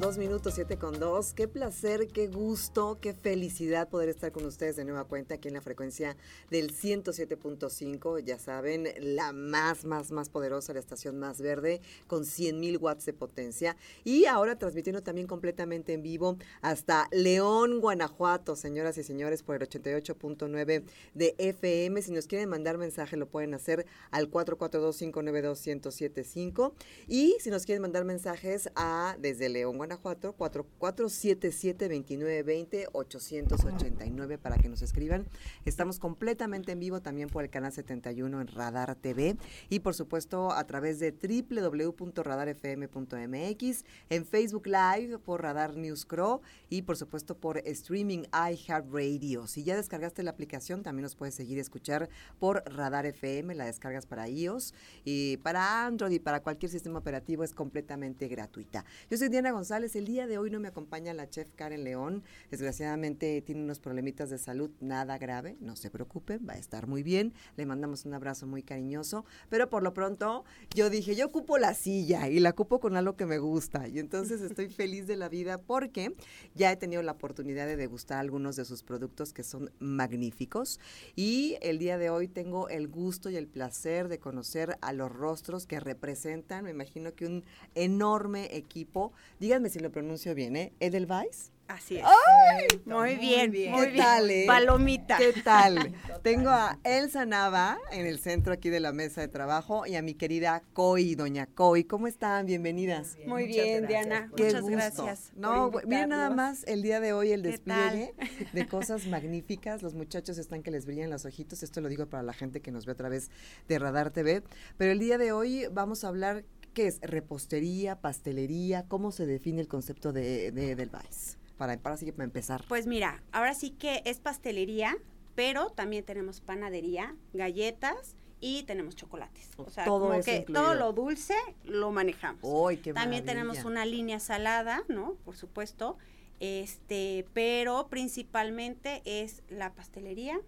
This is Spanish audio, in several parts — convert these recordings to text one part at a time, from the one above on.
2 minutos, 7 con 2. Qué placer, qué gusto, qué felicidad poder estar con ustedes de nueva cuenta aquí en la frecuencia del 107.5. Ya saben, la más, más, más poderosa, la estación más verde, con 100 mil watts de potencia. Y ahora transmitiendo también completamente en vivo hasta León, Guanajuato, señoras y señores, por el 88.9 de FM. Si nos quieren mandar mensaje, lo pueden hacer al 442-592-1075. Y si nos quieren mandar mensajes a desde León, Guanajuato, 4477-2920-889 para que nos escriban. Estamos completamente en vivo también por el canal 71 en Radar TV y por supuesto a través de www.radarfm.mx, en Facebook Live por Radar News Crow y por supuesto por streaming iHeartRadio. Si ya descargaste la aplicación, también nos puedes seguir escuchar por Radar FM, la descargas para iOS y para Android y para cualquier sistema operativo es completamente gratuita. Yo soy Diana González. El día de hoy no me acompaña la chef Karen León. Desgraciadamente tiene unos problemitas de salud nada grave. No se preocupen, va a estar muy bien. Le mandamos un abrazo muy cariñoso. Pero por lo pronto yo dije, yo ocupo la silla y la ocupo con algo que me gusta. Y entonces estoy feliz de la vida porque ya he tenido la oportunidad de degustar algunos de sus productos que son magníficos. Y el día de hoy tengo el gusto y el placer de conocer a los rostros que representan, me imagino que un enorme equipo Díganme si lo pronuncio bien, ¿eh? Edelweiss. Así es. ¡Ay! Muy, bien, bien. muy ¿Qué tal, eh? Palomita. ¿Qué tal? Tengo a Elsa Nava en el centro aquí de la mesa de trabajo y a mi querida Coy, doña Coy. ¿Cómo están? Bienvenidas. Muy bien, Diana. Qué Muchas gusto. gracias. No, miren nada más el día de hoy el ¿Qué despliegue de cosas magníficas. Los muchachos están que les brillan los ojitos. Esto lo digo para la gente que nos ve a través de Radar TV. Pero el día de hoy vamos a hablar qué es repostería, pastelería, cómo se define el concepto de, de Edelweiss. Para, para, así, para empezar. Pues mira, ahora sí que es pastelería, pero también tenemos panadería, galletas y tenemos chocolates. O sea, Todo como que incluido. todo lo dulce lo manejamos. ¡Ay, qué También tenemos una línea salada, ¿no? Por supuesto. Este, pero principalmente es la pastelería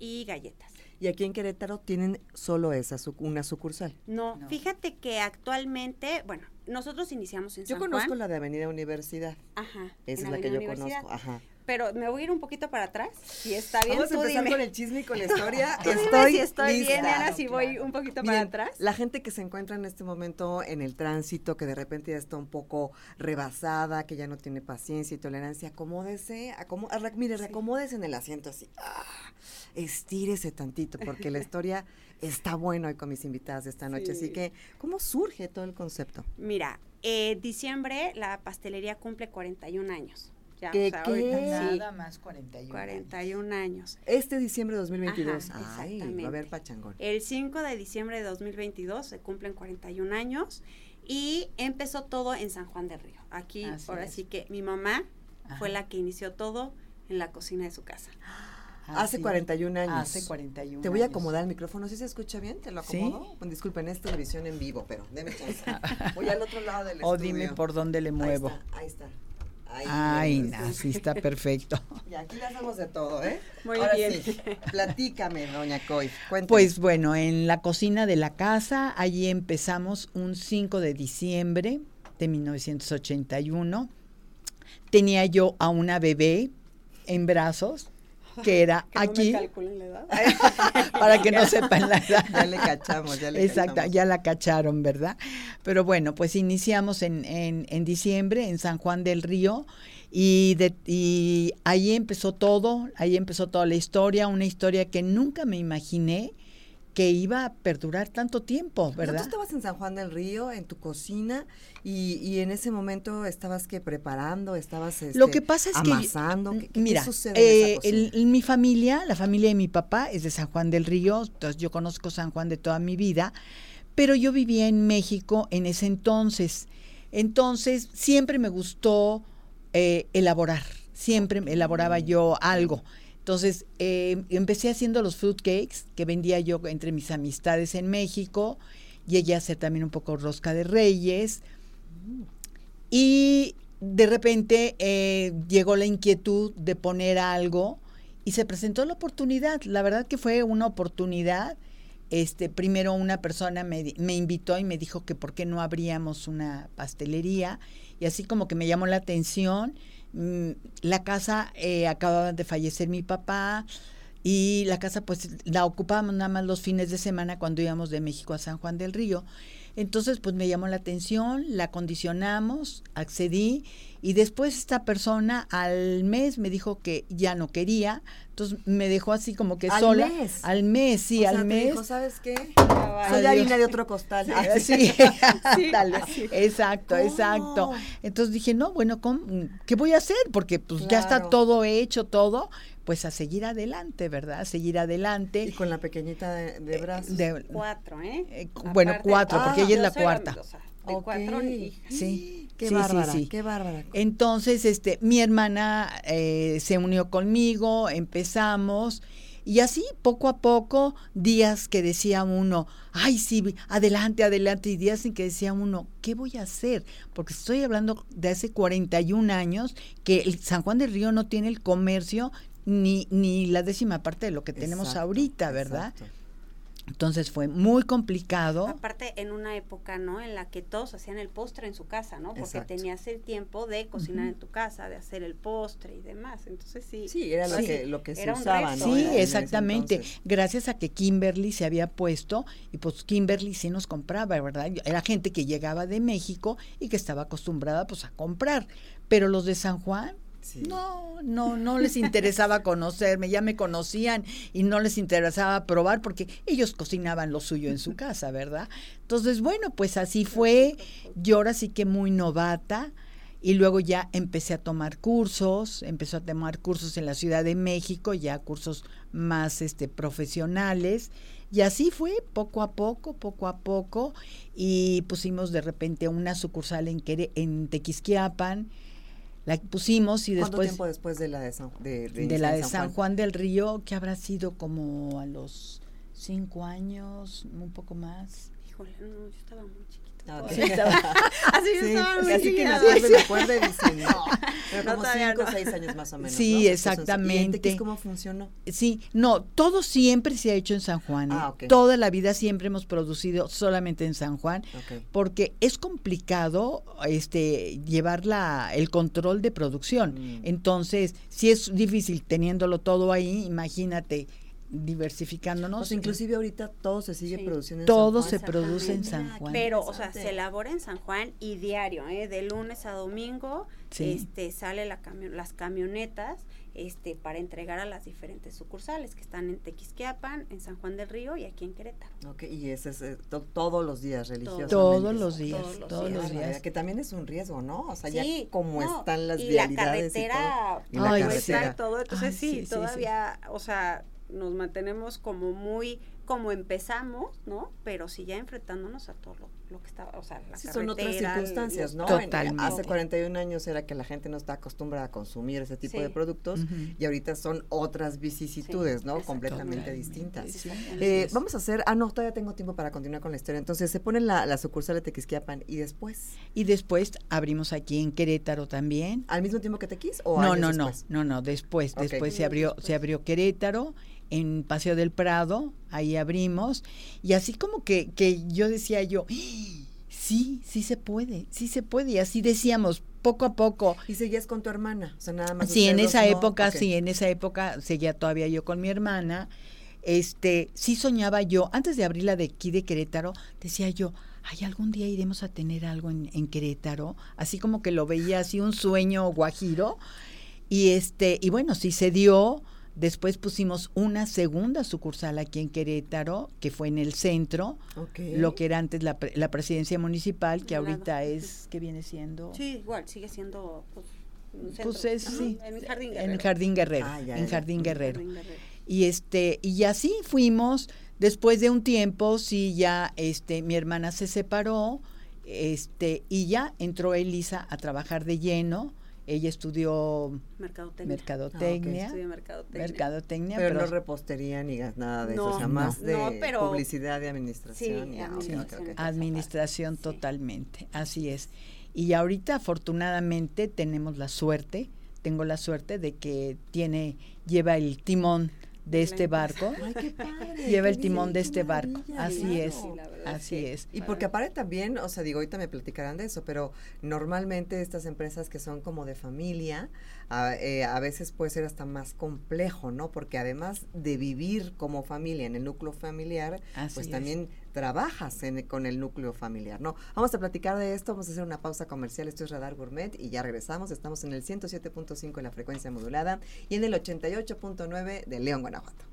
y galletas. Y aquí en Querétaro tienen solo esa, su- una sucursal. No, No. fíjate que actualmente, bueno, nosotros iniciamos en Yo San conozco Juan. la de Avenida Universidad. Ajá. Esa es la que yo conozco. Ajá. Pero me voy a ir un poquito para atrás. Si está bien, Vamos a tú empezar dime. con el chisme y con la historia. Tú dime estoy si estoy lista. bien, Ana, Claro, si voy un poquito Miren, para atrás. La gente que se encuentra en este momento en el tránsito, que de repente ya está un poco rebasada, que ya no tiene paciencia y tolerancia, acomódese, re- mire, Sí. reacomódese en el asiento así, ah, estírese tantito, porque la historia está buena hoy con mis invitadas de esta noche. Así Sí. que, ¿cómo surge todo el concepto? Mira, eh, diciembre la pastelería cumple 41 años. Ya, ¿Qué, o sea, qué? sí, Nada más 41. 41 años. Este diciembre de 2022. Ajá, Ay, va a haber pachangón. El 5 de diciembre de 2022 se cumplen 41 años y empezó todo en San Juan del Río. Aquí, Así ahora es. sí que mi mamá fue Ajá. la que inició todo en la cocina de su casa. Hace Así, 41 años. Hace 41 Te voy a años. acomodar el micrófono. ¿Sí se escucha bien? ¿Te lo ¿Sí? acomodo? Bueno, disculpen, es televisión en vivo, pero déme chance. Voy al otro lado del O estudio. dime por dónde le Ahí muevo. está, Ahí está. Ay, no, sí está perfecto. Y aquí le hacemos de todo, ¿eh? Muy Ahora bien. sí, platícame, doña Coy. Cuéntame. Pues bueno, en la cocina de la casa, allí empezamos un 5 de diciembre de 1981. Tenía yo a una bebé en brazos, que era Que no me aquí, calculen la edad. para que no sepan la edad. ya le cachamos, ya le Exacto, cachamos. ya la cacharon, ¿verdad? Pero bueno, pues iniciamos en, en, en diciembre en San Juan del Río y, de, y ahí empezó todo, ahí empezó toda la historia, una historia que nunca me imaginé que iba a perdurar tanto tiempo, ¿verdad? Tú estabas en San Juan del Río, en tu cocina, y, y en ese momento estabas que preparando, estabas Lo este, que pasa es que amasando. ¿Qué, qué- mira, qué sucede en eh, esa el- el- mi familia, la familia de mi papá es de San Juan del Río, entonces yo conozco San Juan de toda mi vida, pero yo vivía en México en ese entonces. Entonces siempre me gustó eh, elaborar, siempre me elaboraba yo algo. Entonces eh, empecé haciendo los fruit cakes que vendía yo entre mis amistades en México, llegué a hacer también un poco rosca de reyes. Y de repente eh, llegó la inquietud de poner algo y se presentó la oportunidad. La verdad que fue una oportunidad este, primero una persona me, me, invitó y me dijo que por qué no abríamos una pastelería y así como que me llamó la atención. Mm, la casa eh, acababa de fallecer mi papá y la casa pues la ocupábamos nada más los fines de semana cuando íbamos de México a San Juan del Río. Entonces pues me llamó la atención, la condicionamos, accedí y después esta persona al mes me dijo que ya no quería, entonces me dejó así como que ¿Al sola. mes? Al mes, sí, O al sea, te mes. dijo, ¿sabes qué? Adiós. Soy harina de otro costal. Ah, Sí, Sí, dale. exacto, ¿Cómo? exacto. Entonces dije, no, bueno, ¿cómo? ¿qué voy a hacer? Porque pues ya está todo hecho, todo, pues a seguir adelante, ¿verdad? A seguir Y adelante. con la pequeñita de, de brazos. De- Cuatro, ¿eh? Eh, bueno, cuatro, porque Ah, ella es la cuarta. o sea, de Ok. cuatro hijas. sí, Qué sí, sí, bárbara, sí. qué bárbara. Entonces, este, mi hermana eh, se unió conmigo, empezamos, y así poco a poco, días que decía uno, ay, sí, adelante, adelante, y días en que decía uno, ¿qué voy a hacer? Porque estoy hablando de hace 41 años que el San Juan del Río no tiene el comercio ni, ni la décima parte de lo que tenemos Exacto, ahorita, ¿verdad? exacto. Entonces fue muy complicado. Aparte, en una época, ¿no? En la que todos hacían el postre en su casa, ¿no? Porque Exacto. tenías el tiempo de cocinar en tu casa, de hacer el postre y demás. Entonces, sí. Sí, era lo Sí. que, lo que se usaba, ¿no? Sí, exactamente. Gracias a que Kimberly se había puesto y pues Kimberly sí nos compraba, ¿verdad? Era gente que llegaba de México y que estaba acostumbrada pues a comprar. Pero los de San Juan, Sí. no, no, no les interesaba conocerme, ya me conocían y no les interesaba probar porque ellos cocinaban lo suyo en su casa, ¿verdad? Entonces, bueno, pues así fue. Yo ahora sí que muy novata. Y luego ya empecé a tomar cursos, empezó a tomar cursos en la Ciudad de México, ya cursos más este profesionales. Y así fue, poco a poco, poco a poco. Y pusimos de repente una sucursal en, Quere- en Tequisquiapan, la pusimos y ¿Cuánto después tiempo después de la de San, de, de la de San Juan del Río, que habrá sido como a los cinco años, un poco más. Híjole, no, yo estaba muy chiquita. Ok. todavía. Así estaba muy así que me acuerdo, me acuerdo y dicen, no, pero No, como todavía cinco o no. seis años más o menos. Sí, ¿no? Entonces, ¿Y exactamente. Tequis cómo funcionó? Sí, no, todo siempre se ha hecho en San Juan. ¿eh? Ah, ok. Toda la vida siempre hemos producido solamente en San Juan, Ok. porque es complicado este llevar la, el control de producción. Mm. Entonces, si es difícil teniéndolo todo ahí, imagínate diversificándonos. O sea, inclusive ahorita todo se sigue Sí. produciendo en Todo San se Juan. produce en San qué Juan. Pero, o sea, se elabora en San Juan y diario, ¿eh? De lunes a domingo, Sí. este, sale la camio- las camionetas, este, para entregar a las diferentes sucursales que están en Tequisquiapan, en San Juan del Río y aquí en Querétaro. Ok, y ese es eh, to- todos los días religiosamente. Todos los días, Todos los todos Qué los días. Que también es un riesgo, ¿no? O sea, Sí, ya como no, están las y vialidades la carretera, y todo. Y la Ay, carretera. y todo, entonces Ay, sí, sí, sí, sí. todavía, o sea, nos mantenemos como muy, como empezamos, ¿no? Pero sí ya enfrentándonos a todo lo, lo que estaba, o sea, la Sí, son otras circunstancias, ¿no? Totalmente. Hace 41 años era que la gente no está acostumbrada a consumir ese tipo Sí. de productos y ahorita son otras vicisitudes, Sí, ¿no? exacto. Completamente Totalmente. distintas. Sí, Eh, vamos a hacer, ah, no, todavía tengo tiempo para continuar con la historia. Entonces, se pone la, la sucursal de Tequisquiapan y después, Y después abrimos aquí en Querétaro también. ¿al mismo tiempo que Tequis o No, años no, no, después? no, no, después, después se abrió, después. se abrió Querétaro, en Paseo del Prado, ahí abrimos, y así como que, que yo decía yo, "¡Ah! sí, sí se puede, sí se puede, y así decíamos, poco a poco. Y seguías con tu hermana, o sea, nada más. Sí, en esa época, sí, en esa época seguía todavía yo con mi hermana. Este, sí soñaba yo, antes de abrir la de aquí de Querétaro, decía yo, ay, algún día iremos a tener algo en, en Querétaro, así como que lo veía así un sueño guajiro. Y este, y bueno, sí se dio. Después pusimos una segunda sucursal aquí en Querétaro, que fue en el centro, lo que era antes la, pre- la presidencia municipal, que ahorita es, ¿qué viene siendo? Sí, igual, sigue siendo, pues, un Pues centro, es, sí, En Jardín en Guerrero. Jardín Guerrero, Ah, ya, en ya. Jardín Ujú. Guerrero. Jardín Guerrero. Y este, y así fuimos, después de un tiempo, sí, ya este, mi hermana se separó, este, y ya entró Elisa a trabajar de lleno. Ella estudió Mercadotecnia. mercadotecnia, Estudié mercadotecnia. mercadotecnia, Pero, pero, no repostería ni gas- nada de eso, o sea, más no, de no, pero- publicidad y administración. Sí, y- ah, administración. ok. administración Sí. totalmente, así es. Y ahorita afortunadamente tenemos la suerte, tengo la suerte de que tiene, lleva el timón de este barco. Ay, qué padre, Lleva qué el timón bien, de este barco. Así claro. es. Sí, Así que- es. Y porque aparte también, o sea, digo, ahorita me platicarán de eso, pero normalmente estas empresas que son como de familia, a, eh, a veces puede ser hasta más complejo, ¿no? Porque además de vivir como familia en el núcleo familiar, Así pues es. también trabajas con el núcleo familiar, ¿no? Vamos a platicar de esto, vamos a hacer una pausa comercial, esto es Radar Gourmet y ya regresamos, estamos en el 107.5 en la frecuencia modulada y en el 88.9 de León, Guanajuato.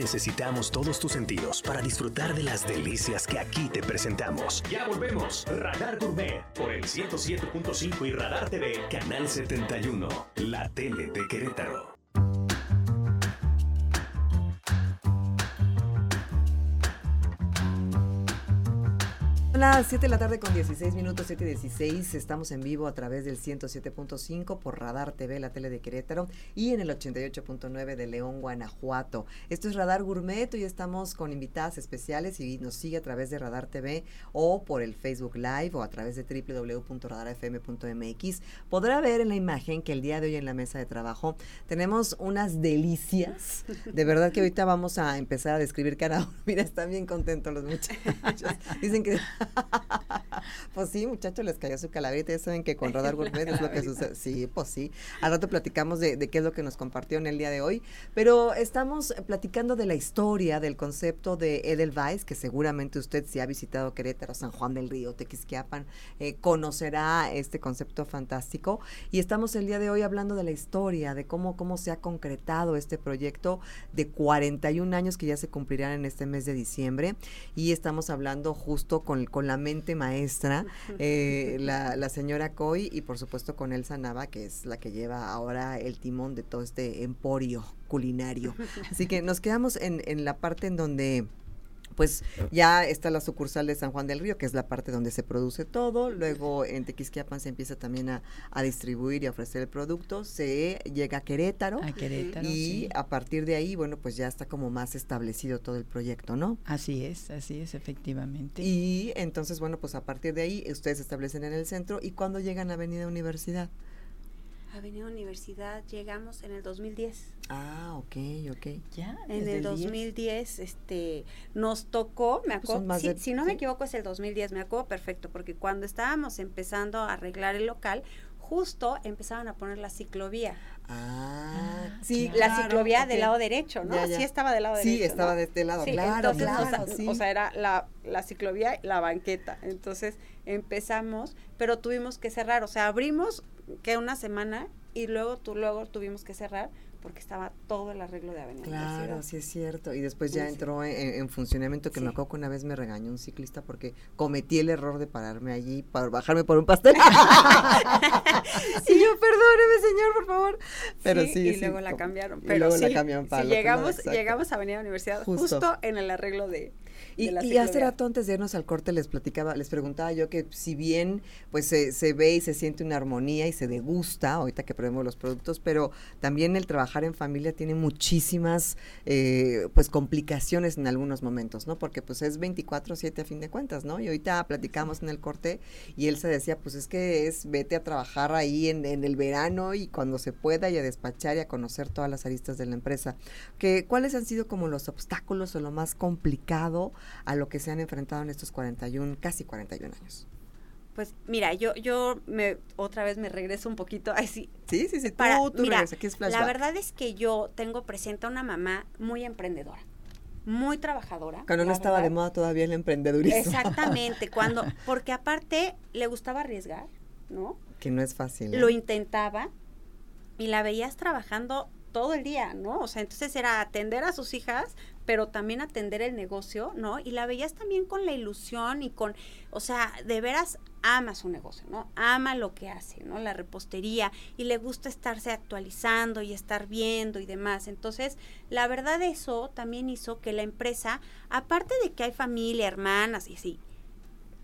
Necesitamos todos tus sentidos para disfrutar de las delicias que aquí te presentamos. Ya volvemos. Radar Gourmet por el 107.5 y Radar TV, Canal 71, la tele de Querétaro. Son las 7 de la tarde con 16 minutos, 7 y 16. Estamos en vivo a través del 107.5 por Radar TV, la tele de Querétaro, y en el 88.9 de León, Guanajuato. Esto es Radar Gourmet. Hoy estamos con invitadas especiales y nos sigue a través de Radar TV o por el Facebook Live o a través de www.radarfm.mx. Podrá ver en la imagen que el día de hoy en la mesa de trabajo tenemos unas delicias. De verdad que ahorita vamos a empezar a describir cada uno. Mira, están bien contentos los muchachos. Dicen que pues sí, muchachos, les cayó su calaverita. Ya saben que con Radar Gourmet es lo que sucede. Sí, pues sí. Al rato platicamos de, de qué es lo que nos compartieron el día de hoy. Pero estamos platicando de la historia, del concepto de Edelweiss, que seguramente usted, si ha visitado Querétaro, San Juan del Río, Tequisquiapan, eh, conocerá este concepto fantástico. Y estamos el día de hoy hablando de la historia, de cómo, cómo se ha concretado este proyecto de 41 años que ya se cumplirán en este mes de diciembre. Y estamos hablando justo con, con la mente maestra, eh, la, la señora Coy, y por supuesto con Elsa Nava, que es la que lleva ahora el timón de todo este emporio culinario. Así que nos quedamos en, en la parte en donde pues ya está la sucursal de San Juan del Río, que es la parte donde se produce todo. Luego en Tequisquiapan se empieza también a, a distribuir y a ofrecer el producto. Se llega a Querétaro. A Querétaro, y sí. a partir de ahí, bueno, pues ya está como más establecido todo el proyecto, ¿no? Así es, así es, efectivamente. Y entonces, bueno, pues a partir de ahí ustedes se establecen en el centro. ¿Y cuándo llegan a Avenida Universidad? Avenida Universidad llegamos en el 2010. Ah, ok, ok. ya, En el 10. 2010 este, nos tocó, me Pues son acuerdo, si, de- si no sí. me equivoco es el 2010, me acuerdo perfecto, porque cuando estábamos empezando a arreglar el local, justo empezaban a poner la ciclovía. Ah, Ah, sí, claro. la ciclovía del lado derecho, ¿no? Ya, ya. Sí estaba del lado Sí, derecho. estaba ¿no? de este lado, Sí, claro, entonces, o claro, sea, sí. o sea, era la, la ciclovía y la banqueta. Entonces empezamos, pero tuvimos que cerrar. O sea, abrimos que una semana y luego, tú, luego tuvimos que cerrar porque estaba todo el arreglo de Avenida Claro, sí es cierto. Y después ya Sí, sí. entró en, en funcionamiento, que me acuerdo que una vez me regañó un ciclista porque cometí el error de pararme allí para bajarme por un pastel. y yo, perdóneme, señor, por favor. Pero sí, y luego la cambiaron. y Pero luego la cambiaron para llegamos, llegamos a Avenida Universidad Justo. justo, en el arreglo de, Y, hace rato antes de irnos al corte les platicaba, les preguntaba yo que si bien pues se, se ve y se siente una armonía y se degusta, ahorita que probemos los productos, pero también el trabajar en familia tiene muchísimas eh, pues complicaciones en algunos momentos, ¿no? Porque pues es 24/7 a fin de cuentas, ¿no? Y ahorita platicamos en el corte y él se decía, pues es que es vete a trabajar ahí en, en el verano y cuando se pueda y a despachar y a conocer todas las aristas de la empresa. Que, ¿Cuáles han sido como los obstáculos o lo más complicado a lo que se han enfrentado en estos 41, casi 41 años? Pues mira, yo, yo me, otra vez me regreso un poquito, ay sí, Sí, sí, tú, para, tú mira, regresa, aquí es la verdad es que yo tengo presente a una mamá muy emprendedora, muy trabajadora. Cuando no estaba de moda todavía el emprendedurismo. Exactamente, cuando, porque aparte le gustaba arriesgar, ¿no? Que no es fácil. ¿eh? Lo intentaba y la veías trabajando todo el día, ¿no? O sea, entonces era atender a sus hijas, pero también atender el negocio, ¿no? Y la veías también con la ilusión y con, o sea, de veras ama su negocio, ¿no? Ama lo que hace, ¿no? La repostería y le gusta estarse actualizando y estar viendo y demás. Entonces, la verdad eso también hizo que la empresa, aparte de que hay familia, hermanas y así,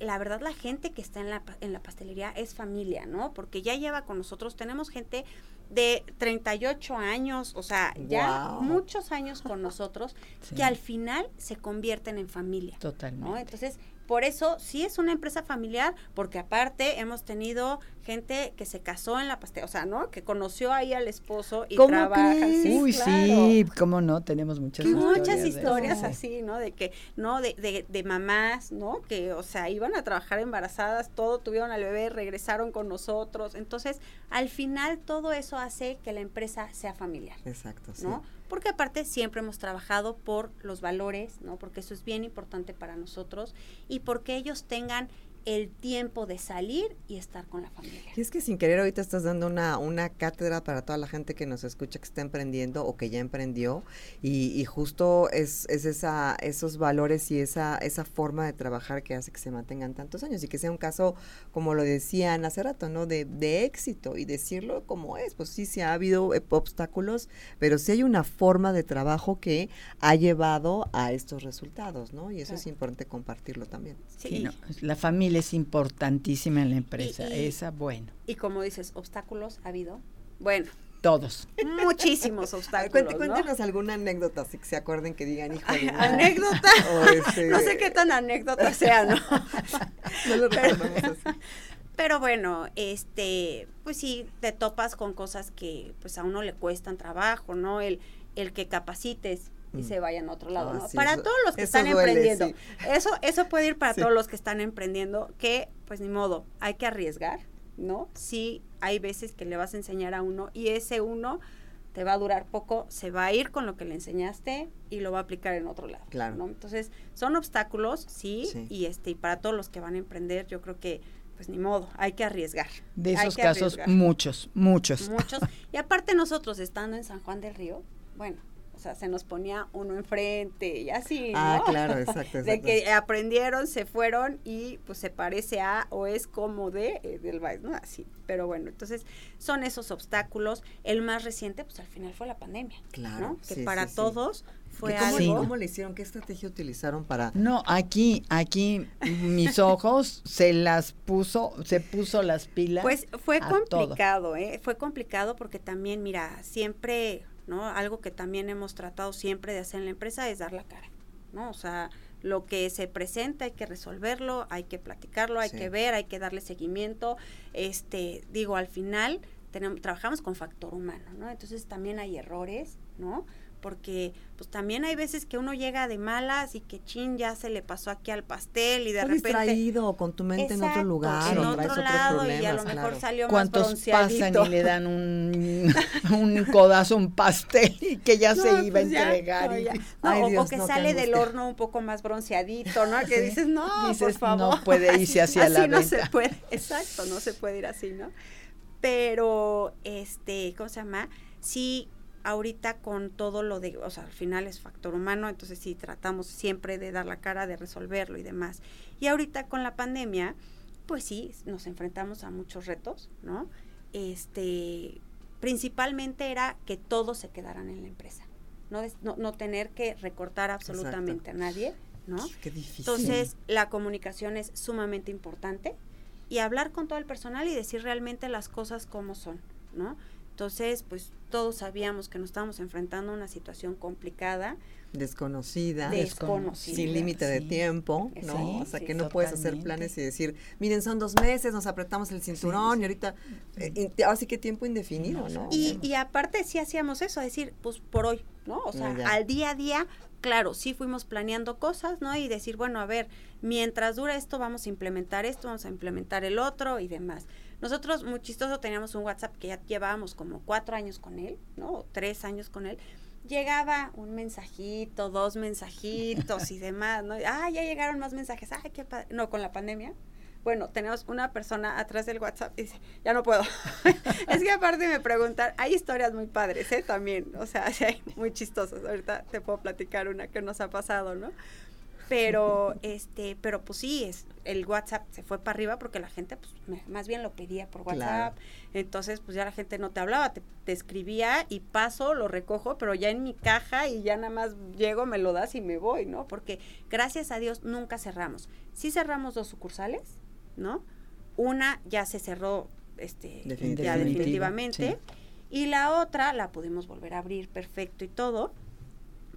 la verdad la gente que está en la, en la pastelería es familia, ¿no? Porque ya lleva con nosotros, tenemos gente de 38 años, o sea, ya muchos años con nosotros, Sí. que al final se convierten en familia. Totalmente. ¿no? Entonces, por eso sí es una empresa familiar, porque aparte hemos tenido gente que se casó en la pastelería, o sea, ¿no? Que conoció ahí al esposo y ¿Cómo trabaja. crees? Sí, Uy, claro. sí, cómo no, tenemos muchas historias. Muchas historias así, ¿no? De que, ¿no? De, de, de mamás, ¿no? Que, o sea, iban a trabajar embarazadas, todo, tuvieron al bebé, regresaron con nosotros. Entonces, al final, todo eso hace que la empresa sea familiar. Exacto, sí. ¿no? Porque aparte siempre hemos trabajado por los valores, ¿no? Porque eso es bien importante para nosotros y porque ellos tengan el tiempo de salir y estar con la familia. Y es que sin querer ahorita estás dando una, una cátedra para toda la gente que nos escucha, que está emprendiendo o que ya emprendió. Y, y justo es, es esa, esos valores y esa, esa forma de trabajar que hace que se mantengan tantos años y que sea un caso, como lo decían hace rato, ¿no? De, de éxito y decirlo como es. Pues sí, sí ha habido obstáculos, pero sí hay una forma de trabajo que ha llevado a estos resultados, ¿no? Y eso es importante compartirlo también. Sí, Sí, y- no, la familia es importantísima en la empresa. y- Esa, bueno, y, como dices, obstáculos ha habido. Bueno, todos. muchísimos obstáculos. cuente- ¿no? cuéntenos alguna anécdota, así que se acuerden que digan, no". Anécdota. Este, No sé qué tan anécdota sea, ¿no? No lo Pero- recordamos así. Pero bueno, este, pues sí, te topas con cosas que pues a uno le cuestan trabajo, ¿no? El, el que capacites y se vayan a otro lado, Ah, ¿no? sí, para eso- todos los que están duele, emprendiendo. sí. Eso, eso puede ir para Sí. todos los que están emprendiendo, que pues ni modo, hay que arriesgar, ¿no? Sí, hay veces que le vas a enseñar a uno y ese uno te va a durar poco, se va a ir con lo que le enseñaste y lo va a aplicar en otro lado. Claro. ¿no? Entonces, son obstáculos, sí, y este, y para todos los que van a emprender, yo creo que, pues ni modo, hay que arriesgar. De esos casos, arriesgar. muchos, muchos. Muchos. Y aparte nosotros estando en San Juan del Río, bueno, o sea, se nos ponía uno enfrente y así, ¿no? Ah, claro, exacto, De exacto. que aprendieron, se fueron y pues se parece a o es como de eh, del Vice, ¿no? Así. Pero bueno, entonces son esos obstáculos. El más reciente, pues al final fue la pandemia, Claro, ¿no? Que sí, para sí, sí. todos fue ¿Y ¿Cómo, algo. ¿Cómo le hicieron? ¿Qué estrategia utilizaron para...? No, aquí, aquí mis ojos se las puso, se puso las pilas. Pues fue a todo. complicado, ¿eh? Fue complicado porque también, mira, siempre, ¿no? Algo que también hemos tratado siempre de hacer en la empresa es dar la cara, ¿no? O sea, lo que se presenta hay que resolverlo, hay que platicarlo, hay Sí. que ver, hay que darle seguimiento. Este, digo, al final tenemos, trabajamos con factor humano, ¿no? Entonces también hay errores, ¿no? Porque pues también hay veces que uno llega de malas y que chin ya se le pasó aquí al pastel y de repente distraído con tu mente en otro lugar en otro lado y a lo mejor claro. salió más ¿Cuántos pasan bronceadito. y le dan un, un codazo, a un pastel y que ya No, se iba pues a ya, entregar? no, y- ya. No, Ay, o- o, Dios, que no, sale del horno un poco más bronceadito, ¿no? Que dices, no, por favor. no puede irse hacia así la no venta. se puede, exacto, no se puede ir así, ¿no? Pero, este, ¿cómo se llama? Sí, ahorita con todo lo de, o sea, al final es factor humano, entonces sí tratamos siempre de dar la cara, de resolverlo y demás. Y ahorita con la pandemia, pues sí, nos enfrentamos a muchos retos, ¿no? Este, principalmente era que todos se quedaran en la empresa, no, no, no tener que recortar absolutamente a nadie, ¿no? Qué difícil. Entonces, la comunicación es sumamente importante y hablar con todo el personal y decir realmente las cosas como son, ¿no? Entonces, pues todos sabíamos que nos estábamos enfrentando a una situación complicada, desconocida, desconocida. sin límite de tiempo, ¿no? Sí, o sea, sí, que no puedes hacer planes y decir, miren, son dos meses, nos apretamos el cinturón y ahorita, eh, in- ahora sí que tiempo indefinido, ¿no? Y, y aparte sí hacíamos eso, decir, pues por hoy, ¿no? O sea, al día a día, claro, sí fuimos planeando cosas, ¿no? Y decir, bueno, a ver, mientras dura esto, vamos a implementar esto, vamos a implementar el otro y demás. Nosotros, muy chistoso, teníamos un WhatsApp que ya llevábamos como cuatro años con él, ¿no? O tres años con él. Llegaba un mensajito, dos mensajitos y demás, ¿no? Ah, ya llegaron más mensajes. Ay, qué padre. No, con la pandemia. Bueno, tenemos una persona atrás del WhatsApp y dice, ya no puedo. es que aparte me preguntan, hay historias muy padres, ¿eh? También, o sea, sí muy chistosas. Ahorita te puedo platicar una que nos ha pasado, ¿no? pero este, pero pues sí, es, el WhatsApp se fue para arriba porque la gente pues más bien lo pedía por WhatsApp. Entonces, pues ya la gente no te hablaba, te, te, escribía y paso, lo recojo, pero ya en mi caja y ya nada más llego, me lo das y me voy, ¿no? Porque gracias a Dios nunca cerramos. Sí cerramos dos sucursales, ¿no? Una ya se cerró este ya definitivamente y la otra la pudimos volver a abrir perfecto y todo,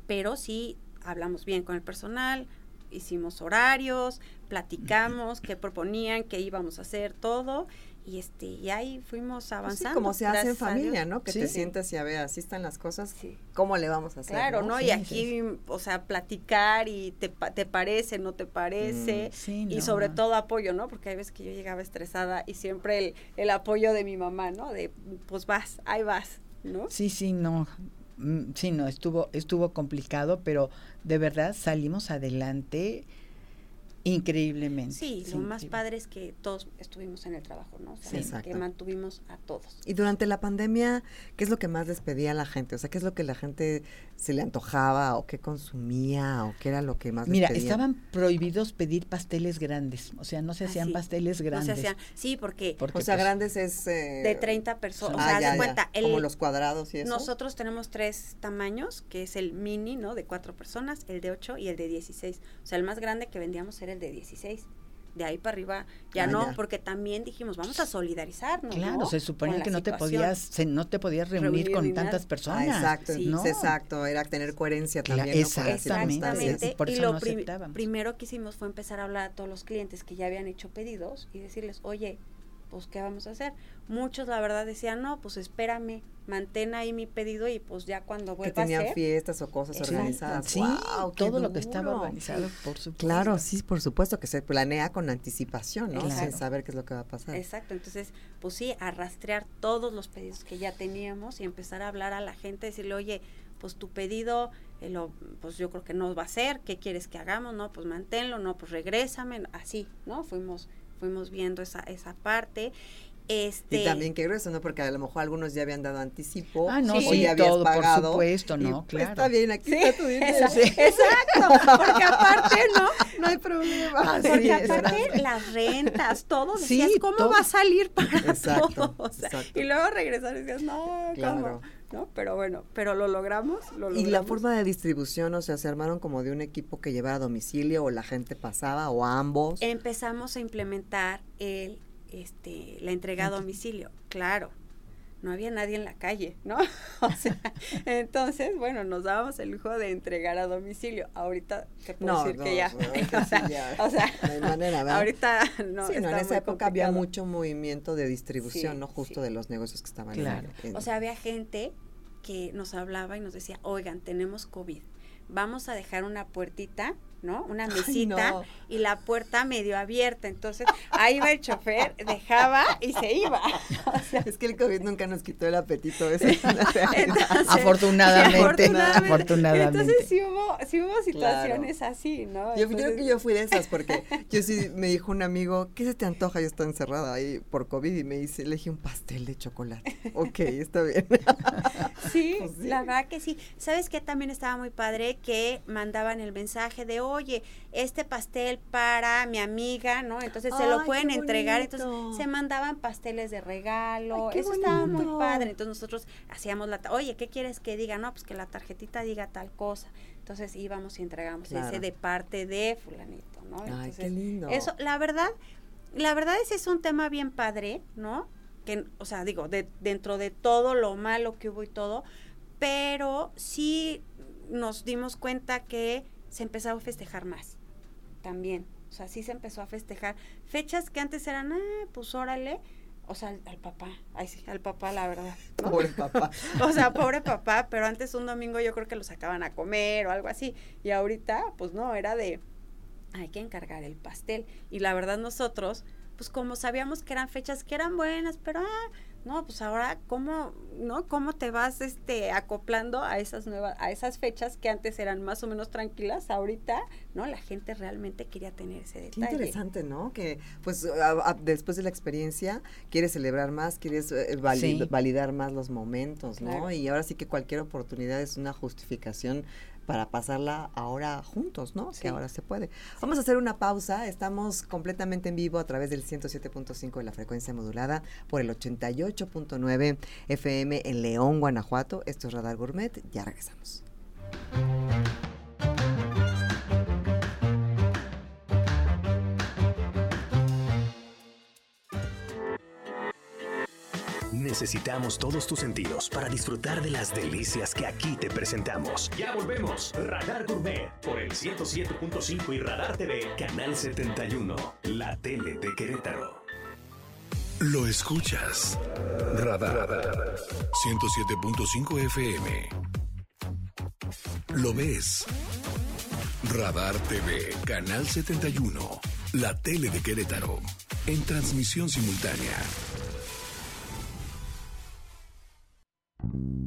pero sí hablamos bien con el personal, hicimos horarios, platicamos, qué proponían, qué íbamos a hacer, todo. Y este, y ahí fuimos pues avanzando. como se hace en familia, ¿no? Que te sientas y a ver, así están las cosas, ¿cómo le vamos a hacer? Claro, ¿no? y aquí, o sea, platicar y te, te parece, no te parece, mm, y sobre todo apoyo, ¿no? Porque hay veces que yo llegaba estresada y siempre el, el apoyo de mi mamá, ¿no? De, pues vas, ahí vas, ¿no? Sí, sí, no, sí, no, estuvo, estuvo complicado, pero de verdad salimos adelante increíblemente. Sí, lo más padre es que todos estuvimos en el trabajo, ¿no? O sea, que mantuvimos a todos. Y durante la pandemia, ¿qué es lo que más les pedía a la gente? O sea, ¿qué es lo que la gente se le antojaba o qué consumía o qué era lo que más Mira, estaban prohibidos pedir pasteles grandes, o sea, no se ah, hacían pasteles grandes. No se hacían, sí, porque, o sea, pues, grandes es eh, de 30 personas, o sea, ya, cuenta, como los cuadrados y eso. Nosotros tenemos tres tamaños, que es el mini, ¿no? De cuatro personas, el de 8 y el de 16. O sea, el más grande que vendíamos era el de 16 de ahí para arriba ya ah, no, porque también dijimos, vamos a solidarizarnos. Claro, se suponía que no te podías se, no te podías reunir, con tantas personas. exacto, exacto, era tener coherencia también. exactamente. y lo primero que hicimos fue empezar a hablar a todos los clientes que ya habían hecho pedidos y decirles, oye, pues ¿qué vamos a hacer? Muchos la verdad decían, no, pues espérame, mantén ahí mi pedido y pues ya cuando vuelva que tenían fiestas o cosas organizadas. Sí, todo lo que estaba organizado, por supuesto. Claro, sí, por supuesto, que se planea con anticipación, ¿no? Sin saber qué es lo que va a pasar. Exacto, entonces, pues sí, a rastrear todos los pedidos que ya teníamos y empezar a hablar a la gente, decirle, oye, pues tu pedido, eh, lo, pues yo creo que no va a ser, ¿qué quieres que hagamos? No, pues manténlo, no, pues regrésame, así, ¿no? Fuimos fuimos viendo esa, esa parte. Este, y también qué grueso, ¿no? Porque a lo mejor algunos ya habían dado anticipo. Ah, no, sí, ya todo, pagado, por supuesto, ¿no? Pues, claro. está bien, aquí está tu dinero. Exacto, porque aparte, ¿no? No hay problema. porque aparte, las rentas, todo, decías, ¿cómo va a salir para exacto, Y luego regresar y decías, no, ¿cómo? ¿No? Pero bueno, pero lo logramos, Y la forma de distribución, o sea, se armaron como de un equipo que llevaba a domicilio o la gente pasaba o ambos. Empezamos a implementar el este la entrega a domicilio, claro no había nadie en la calle, ¿no? o sea, entonces, bueno, nos dábamos el lujo de entregar a domicilio. Ahorita te puedo decir que ya, o sea, no hay manera, ¿verdad? ahorita no. Sí, no, en esa época había mucho movimiento de distribución, ¿no? Justo de los negocios que estaban claro. o sea, había gente que nos hablaba y nos decía, oigan, tenemos COVID, vamos a dejar una puertita ¿no? Una mesita y la puerta medio abierta. Entonces, ahí va el chofer, dejaba y se iba. es que el COVID nunca nos quitó el apetito. afortunadamente, afortunadamente, Entonces, sí hubo, sí hubo situaciones así, ¿no? Yo creo que yo fui de esas porque yo sí me dijo un amigo, ¿qué se te antoja? Yo estaba encerrada ahí por COVID y me dice, le dije un pastel de chocolate. ok, está bien. sí, pues sí, la verdad que sí. ¿Sabes qué? También estaba muy padre que mandaban el mensaje de oye, este pastel para mi amiga, ¿no? Entonces se lo pueden entregar, entonces se mandaban pasteles de regalo, eso estaba muy padre, entonces nosotros hacíamos la, oye, ¿qué quieres que diga? No, pues que la tarjetita diga tal cosa, entonces íbamos y entregamos ese de parte de fulanito, ¿no? Ay, qué lindo. Eso, la verdad, la verdad ese es un tema bien padre, ¿no? Que, o sea, digo, de, dentro de todo lo malo que hubo y todo, pero sí nos dimos cuenta que se empezó a festejar más también. O sea, sí se empezó a festejar. Fechas que antes eran, ah, pues órale. O sea, al, papá, ay sí, al papá, la verdad. Pobre papá. o sea, pobre papá, pero antes un domingo yo creo que lo sacaban a comer o algo así. Y ahorita, pues no, era de, hay que encargar el pastel. Y la verdad nosotros, pues como sabíamos que eran fechas que eran buenas, pero ah, no, pues ahora cómo, ¿no? ¿Cómo te vas este acoplando a esas nuevas a esas fechas que antes eran más o menos tranquilas, ahorita, ¿no? La gente realmente quería tener ese detalle. Qué interesante, ¿no? Que pues después de la experiencia quieres celebrar más, quieres eh, validar más los momentos, ¿no? Y ahora sí que cualquier oportunidad es una justificación para pasarla ahora juntos, ¿no? Que ahora se puede. Vamos a hacer una pausa. Estamos completamente en vivo a través del 107.5 de la frecuencia modulada por el 88.9 FM en León, Guanajuato. Esto es Radar Gourmet. Ya regresamos. Necesitamos todos tus sentidos para disfrutar de las delicias que aquí te presentamos. Ya volvemos. Radar Gourmet por el 107.5 y Radar TV, Canal 71, la tele de Querétaro. Lo escuchas. Radar. 107.5 FM. Lo ves. Radar TV, Canal 71, la tele de Querétaro, en transmisión simultánea. Thank you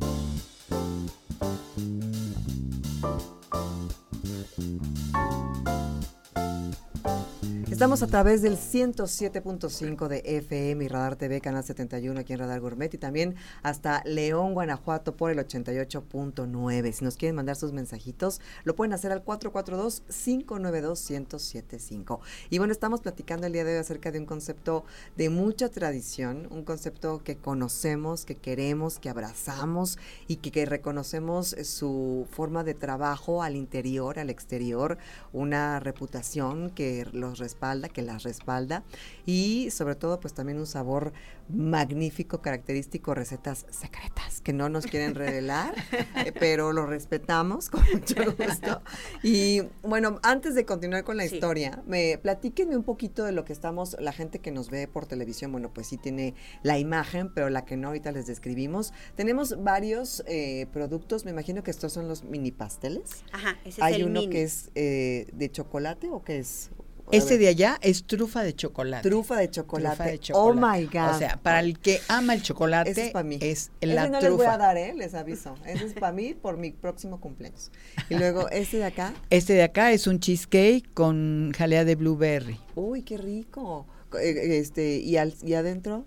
Estamos a través del 107.5 de FM y Radar TV, Canal 71 aquí en Radar Gourmet y también hasta León, Guanajuato por el 88.9. Si nos quieren mandar sus mensajitos, lo pueden hacer al 442-592-1075. Y bueno, estamos platicando el día de hoy acerca de un concepto de mucha tradición, un concepto que conocemos, que queremos, que abrazamos y que, que reconocemos su forma de trabajo al interior, al exterior, una reputación que los respalda que las respalda y sobre todo pues también un sabor magnífico, característico, recetas secretas que no nos quieren revelar, eh, pero lo respetamos con mucho gusto. Y bueno, antes de continuar con la historia, me platíquenme un poquito de lo que estamos, la gente que nos ve por televisión, bueno, pues sí tiene la imagen, pero la que no ahorita les describimos. Tenemos varios eh, productos, me imagino que estos son los mini pasteles. Ajá, ese es Hay el uno mini. que es eh, de chocolate o que es Este de allá es trufa de chocolate. trufa de chocolate. Trufa de Oh chocolate. my god. O sea, para el que ama el chocolate, Ese es para mí. es Ese la no les voy a trufa. dar, ¿eh? Les aviso. Ese es para mí por mi próximo cumpleaños. Y luego este de acá. Este de acá es un cheesecake con jalea de blueberry. Uy, qué rico. Eh, Este, y, al, y adentro.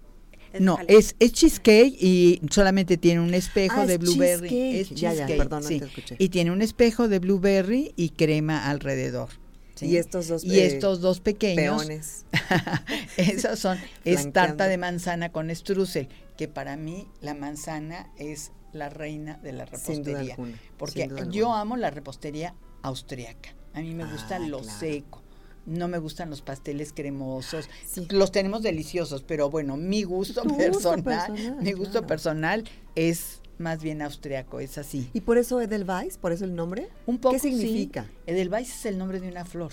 No, es, es cheesecake y solamente tiene un espejo Ah, de blueberry. cheesecake. Es Ya, ya, cheesecake, perdón, no te escuché. Y tiene un espejo de blueberry y crema alrededor. ¿Sí? Y estos dos, Y eh, estos dos pequeños. Peones. Esos son, es tarta de manzana con strudel, que para mí la manzana es la reina de la repostería. alguna, Porque yo amo la repostería austriaca. A mí me gusta Ah, lo claro. seco. No me gustan los pasteles cremosos. Sí. Los tenemos deliciosos, pero bueno, mi gusto personal, personal, mi gusto claro. personal es más bien austriaco, es así. ¿Y por eso Edelweiss? ¿Por eso el nombre? Un poco ¿Qué significa? sí. Edelweiss es el nombre de una flor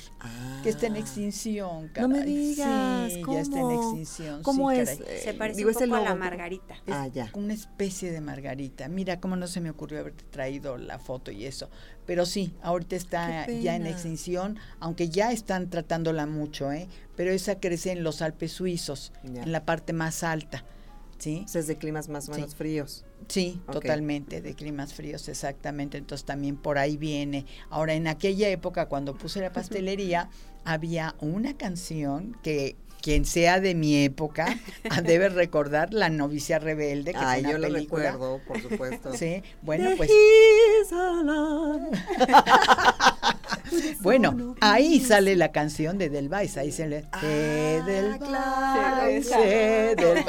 que está en Ah. extinción. No me caray. digas, Sí, ya está en extinción. ¿Cómo sí, es? caray. Eh, Se parece digo, un es el poco a la margarita. Es Ah, ya. Una especie de margarita. Mira cómo no se me ocurrió haberte traído la foto y eso. Pero sí, ahorita está ya en extinción, aunque ya están tratándola mucho, ¿eh? Pero esa crece en los Alpes suizos, Ya. en la parte más alta. ¿Sí? O sea, es de climas más o menos Sí. fríos. Sí, totalmente, de climas fríos, exactamente. Entonces también por ahí viene. Ahora, en aquella época, cuando puse la pastelería, había una canción que quien sea de mi época debe recordar La novicia rebelde, que Ay, yo una lo película. recuerdo, por supuesto. Sí, bueno, pues. Bueno, ahí sale la canción de Delvais, ahí se le Ah, Edelweiss, claro, Edelweiss.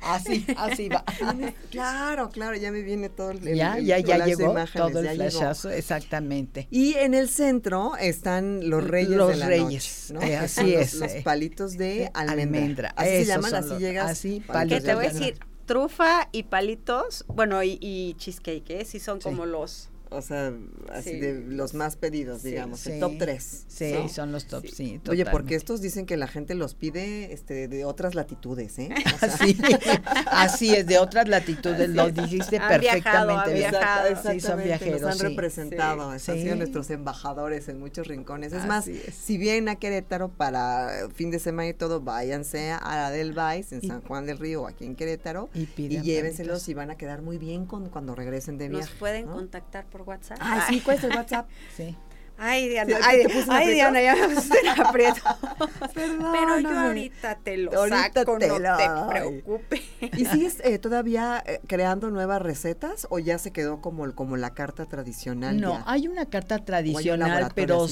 Así, así va. Claro, claro, ya me viene todo el, Ya, el- ya, ya llegó imágenes, todo el ya llegó. flashazo, exactamente. Y en el centro están los reyes Los de la reyes, noche, ¿no? eh, así los- es, Los, eh. palitos de almendra. Almendra, Así se llaman, así los- llegas. así, palitos Que te voy a decir, trufa y palitos, bueno, y, y cheesecake, ¿eh? Sí son Sí. como los... O sea, así Sí. de los más pedidos, Sí, digamos, el top 3. Sí, son los top, sí. Oye, porque estos dicen que la gente los pide este, de otras latitudes, ¿eh? O sea, Así, así es, de otras latitudes, lo dijiste Han viajado, han perfectamente bien. viajado. Sí, son viajeros, nos han sí. representado, Sí. han sido nuestros embajadores en muchos rincones. Es más, Así es. si vienen a Querétaro para eh, fin de semana y todo, váyanse a la del Vice en Y- San Juan del Río aquí en Querétaro Y y, llévenselos y van a quedar muy bien con, cuando regresen de Nos viaje. pueden ¿no? contactar por WhatsApp. Ah, sí, ¿cuál es el WhatsApp? Sí. Ay, Diana, Sí, ¿te ay, en ay? Diana, ya me puse en aprieto. Pero yo ahorita te lo Ahorita saco, te no te ay. preocupes. ¿Y sigues eh, todavía eh, creando nuevas recetas o ya se quedó como, como la carta tradicional? No, ya? hay una carta tradicional, pero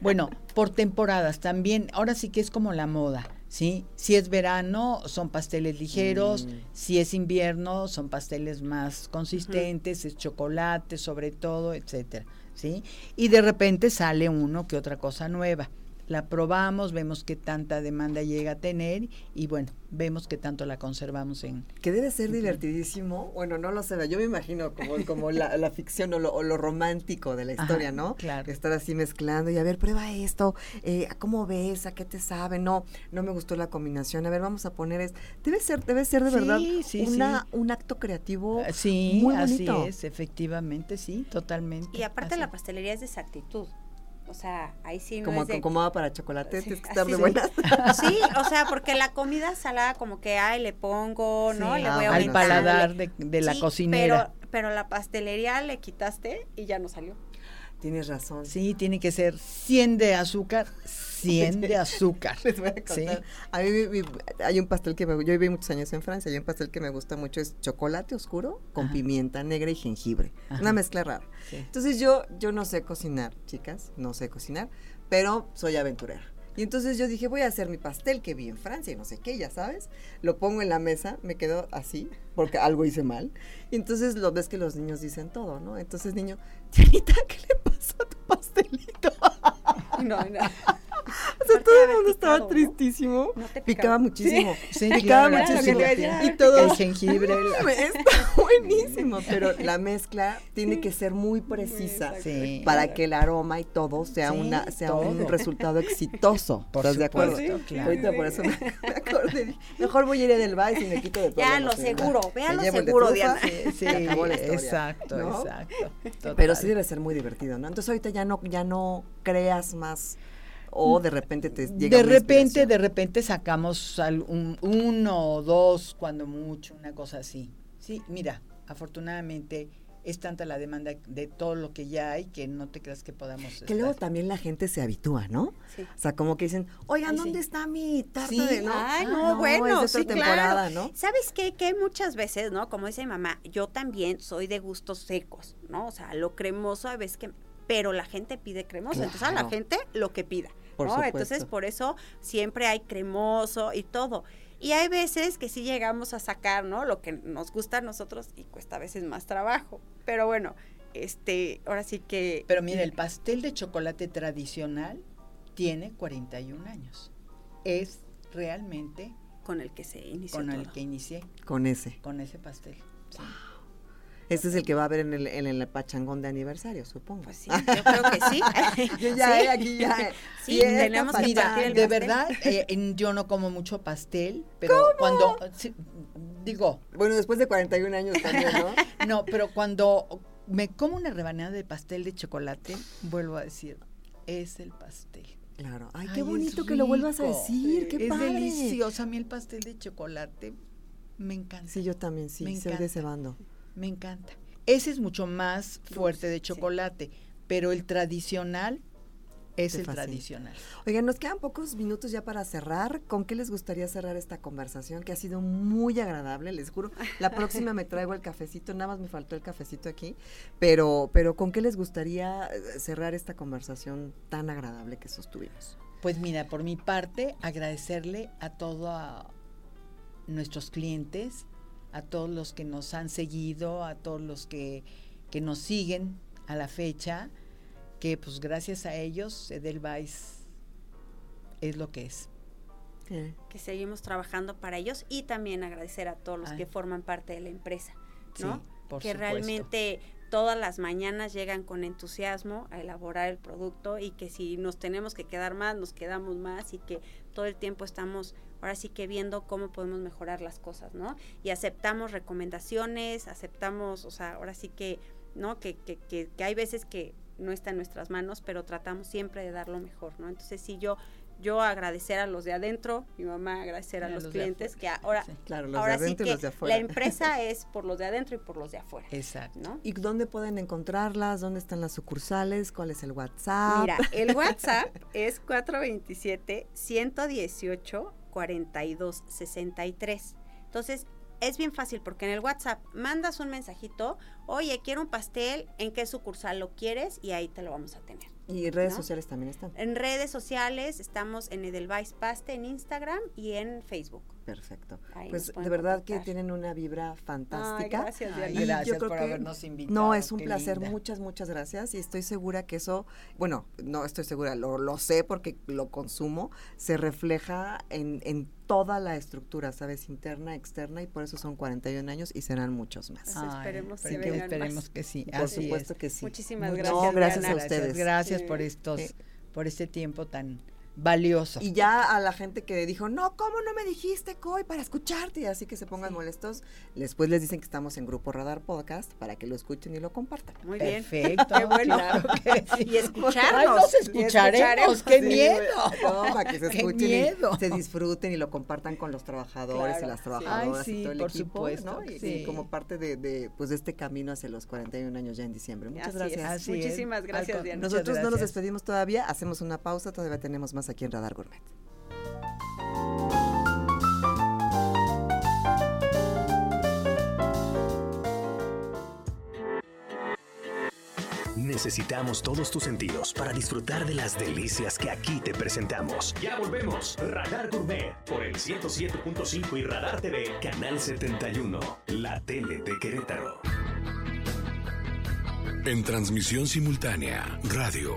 bueno, por temporadas también. Ahora sí que es como la moda, ¿sí? Si es verano, son pasteles ligeros. Mm. Si es invierno, son pasteles más consistentes, es chocolate sobre todo, etcétera, ¿sí? Y de repente sale uno que otra cosa nueva. La probamos, vemos qué tanta demanda llega a tener y bueno, vemos qué tanto la conservamos en, Que debe ser divertidísimo. Bueno, no lo sé, yo me imagino como, como la, la ficción o lo, o lo romántico de la Ajá, historia, ¿no? claro. Estar así mezclando y a ver, prueba esto, eh, ¿cómo ves? ¿A qué te sabe? No, no me gustó la combinación. A ver, vamos a poner es. Debe ser, debe ser de Sí, verdad sí, una, sí. un acto creativo Ah, Sí, muy así bonito. es, efectivamente, sí, totalmente. Y aparte así. la pastelería es de exactitud. O sea, ahí sí no como, es de... como va para chocolate, Sí, tienes que estar de sí. buenas. Sí, o sea, porque la comida salada como que, ay, le pongo, ¿no? Sí, Le ah, voy bueno, al paladar de, de la Sí, cocinera. Pero, pero la pastelería le quitaste y ya no salió. Tienes razón. Sí, tiene que ser 100 de azúcar, 100 de azúcar. Les voy a contar. Sí. A mí mi- mi- hay un pastel que me, yo viví muchos años en Francia, hay un pastel que me gusta mucho, es chocolate oscuro con Ajá. pimienta negra y jengibre. Ajá. Una mezcla rara. Sí. Entonces yo, yo no sé cocinar, chicas, no sé cocinar, pero soy aventurera. Y entonces yo dije, voy a hacer mi pastel que vi en Francia y no sé qué, ya sabes. Lo pongo en la mesa, me quedo así, porque algo hice mal. Y entonces lo ves que los niños dicen todo, ¿no? Entonces, niño, Tianita, ¿qué le pasó a tu pastelito? No, no. O sea, todo el mundo estaba tristísimo. No picaba picaba. muchísimo. Sí, picaba claro, muchísimo. Y todo. El jengibre. la- Está buenísimo, pero la mezcla tiene que ser muy precisa Sí. para que el aroma y todo sea Sí, una sea un todo. resultado exitoso. Por ¿Estás de acuerdo? claro. Ahorita por eso me, me acordé. Mejor voy a ir a Edelweiss y me quito de Ya, problemas, lo seguro, Me vea lo seguro, Diana. Sí, se acabó la historia, exacto, ¿no? exacto. Pero sí debe ser muy divertido, ¿no? Entonces ahorita ya no ya no creas más o de repente te llega de una repente, de repente sacamos al- un- uno o dos, cuando mucho, una cosa así. Sí, mira, afortunadamente es tanta la demanda de todo lo que ya hay que no te creas que podamos. Que luego también la gente se habitúa, ¿no? Sí. O sea, como que dicen, oigan, Ay, ¿dónde sí. está mi tarta Sí, de no? Ay, Ah, no, bueno, es de otra temporada, claro. ¿no? ¿Sabes qué? Que muchas veces, ¿no? Como dice mi mamá, yo también soy de gustos secos, ¿no? O sea, lo cremoso a veces que... Pero la gente pide cremoso, entonces a la gente lo que pida, Por ¿no? supuesto. Entonces por eso siempre hay cremoso y todo. Y hay veces que sí llegamos a sacar, ¿no? Lo que nos gusta a nosotros y cuesta a veces más trabajo. Pero bueno, este, ahora sí que... Pero mira, el pastel de chocolate tradicional tiene 41 años. Es realmente con el que se inició con el que inicié, Con ese. con ese pastel. Sí. Este es el que va a haber en el, en el pachangón de aniversario, supongo. Pues sí, yo creo que sí. Yo ya, Sí. eh, aquí ya. eh. Sí, tenemos que Mira, partir el de pastel. verdad, eh, en- yo no como mucho pastel, pero cuando, sí, digo, Bueno, después de 41 años también, ¿no? no, pero cuando me como una rebanada de pastel de chocolate, vuelvo a decir, es el pastel. Claro. Ay, qué es bonito que lo vuelvas a decir. Qué es padre. delicioso. A mí el pastel de chocolate me encanta. Sí, yo también, sí. Me Soy de encanta. ese bando. Me encanta. Ese es mucho más fuerte de sí. chocolate, pero el tradicional es Te el fascina. tradicional. Oigan, nos quedan pocos minutos ya para cerrar. ¿Con qué les gustaría cerrar esta conversación? Que ha sido muy agradable, les juro. La próxima me traigo el cafecito, nada más me faltó el cafecito aquí. Pero, pero ¿con qué les gustaría eh, cerrar esta conversación tan agradable que sostuvimos? Pues mira, por mi parte, agradecerle a todos nuestros clientes, a todos los que nos han seguido, a todos los que, que nos siguen a la fecha, que pues gracias a ellos Edelweiss es lo que es. que seguimos trabajando para ellos y también agradecer a todos los Ay. que forman parte de la empresa, ¿no? Sí, por que supuesto. realmente todas las mañanas llegan con entusiasmo a elaborar el producto y que si nos tenemos que quedar más, nos quedamos más y que todo el tiempo estamos ahora sí que viendo cómo podemos mejorar las cosas, ¿no? Y aceptamos recomendaciones, aceptamos, o sea, ahora sí que, ¿no? Que, que, que, que hay veces que no está en nuestras manos, pero tratamos siempre de dar lo mejor, ¿no? Entonces, si yo yo agradecer a los de adentro, mi mamá agradecer a, los, clientes, que ahora, claro, los ahora de adentro sí y los de afuera. la empresa es por los de adentro y por los de afuera. Exacto. ¿no? ¿Y dónde pueden encontrarlas? ¿Dónde están las sucursales? ¿Cuál es el WhatsApp? Mira, el WhatsApp es 427-118-4263. Entonces, es bien fácil porque en el WhatsApp mandas un mensajito, oye, quiero un pastel, ¿en qué sucursal lo quieres? Y ahí te lo vamos a tener. y redes ¿no? sociales también están. En redes sociales estamos en Edelweiss Paste en Instagram y en Facebook. Perfecto. Ahí Pues de verdad que tienen una vibra fantástica. Ay, gracias, Ay. Y gracias yo creo por que- habernos invitado. No, es un placer, linda. muchas, muchas gracias y estoy segura que eso, bueno, no estoy segura, lo, lo sé porque lo consumo, se refleja en, en toda la estructura, ¿sabes? Interna, externa y por eso son 41 años y serán muchos más. Pues esperemos que esperemos más. que sí. por así supuesto es. que sí. Muchísimas No, gracias. gracias Diana. a ustedes. Gracias Sí. por estos, por este tiempo tan valioso. Y ya a la gente que dijo, no, ¿cómo no me dijiste, Coy, para escucharte? Y así que se pongan molestos, después les dicen que estamos en Grupo Radar Podcast para que lo escuchen y lo compartan. Muy bien. Perfecto. Qué bueno. claro que sí. Y escucharnos. Ay, nos Y escucharemos. escucharemos. ¡Qué Sí, miedo! No, para que se ¡Qué escuchen y miedo! se disfruten y lo compartan con los trabajadores Claro, y las sí. trabajadoras Ay, sí, y todo el por equipo, supuesto, ¿no? Y, sí. y como parte de, de, pues, de este camino hacia los 41 años ya en diciembre. Muchas Así gracias. es. Así es. Muchísimas gracias, Diana. Nosotros no nos despedimos todavía, hacemos una pausa, todavía tenemos más aquí en Radar Gourmet. Necesitamos todos tus sentidos para disfrutar de las delicias que aquí te presentamos. Ya volvemos. Radar Gourmet por el 107.5 y Radar TV, Canal 71, la tele de Querétaro. En transmisión simultánea, radio,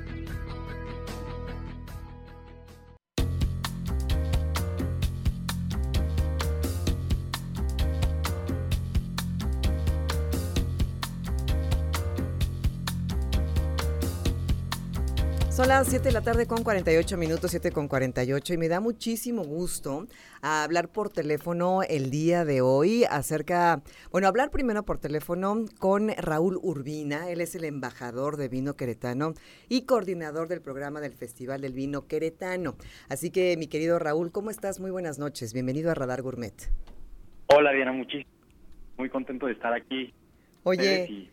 Son las 7 de la tarde con 48 minutos, 7 con 48, y me da muchísimo gusto hablar por teléfono el día de hoy acerca, bueno, hablar primero por teléfono con Raúl Urbina, él es el embajador de vino queretano y coordinador del programa del Festival del Vino Queretano. Así que, mi querido Raúl, ¿cómo estás? Muy buenas noches, bienvenido a Radar Gourmet. Hola Diana, muchísimo. Muy contento de estar aquí. Oye,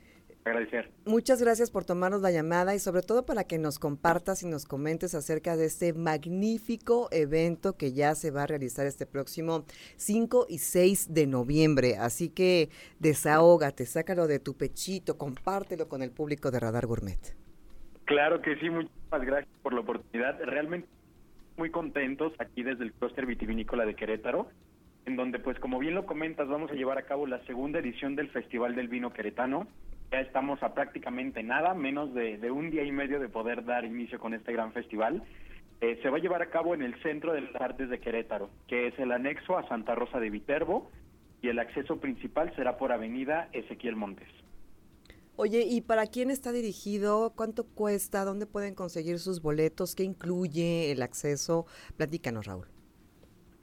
agradecer. Muchas gracias por tomarnos la llamada y sobre todo para que nos compartas y nos comentes acerca de este magnífico evento que ya se va a realizar este próximo 5 y 6 de noviembre. Así que desahógate, sácalo de tu pechito, compártelo con el público de Radar Gourmet. Claro que sí, muchísimas gracias por la oportunidad. Realmente muy contentos aquí desde el clúster vitivinícola de Querétaro, en donde pues como bien lo comentas, vamos a llevar a cabo la segunda edición del Festival del Vino Queretano. Ya estamos a prácticamente nada, menos de, un día y medio de poder dar inicio con este gran festival. Eh, se va a llevar a cabo en el Centro de las Artes de Querétaro, que es el anexo a Santa Rosa de Viterbo, y el acceso principal será por Avenida Ezequiel Montes. Oye, ¿y para quién está dirigido? ¿Cuánto cuesta? ¿Dónde pueden conseguir sus boletos? ¿Qué incluye el acceso? Platícanos, Raúl.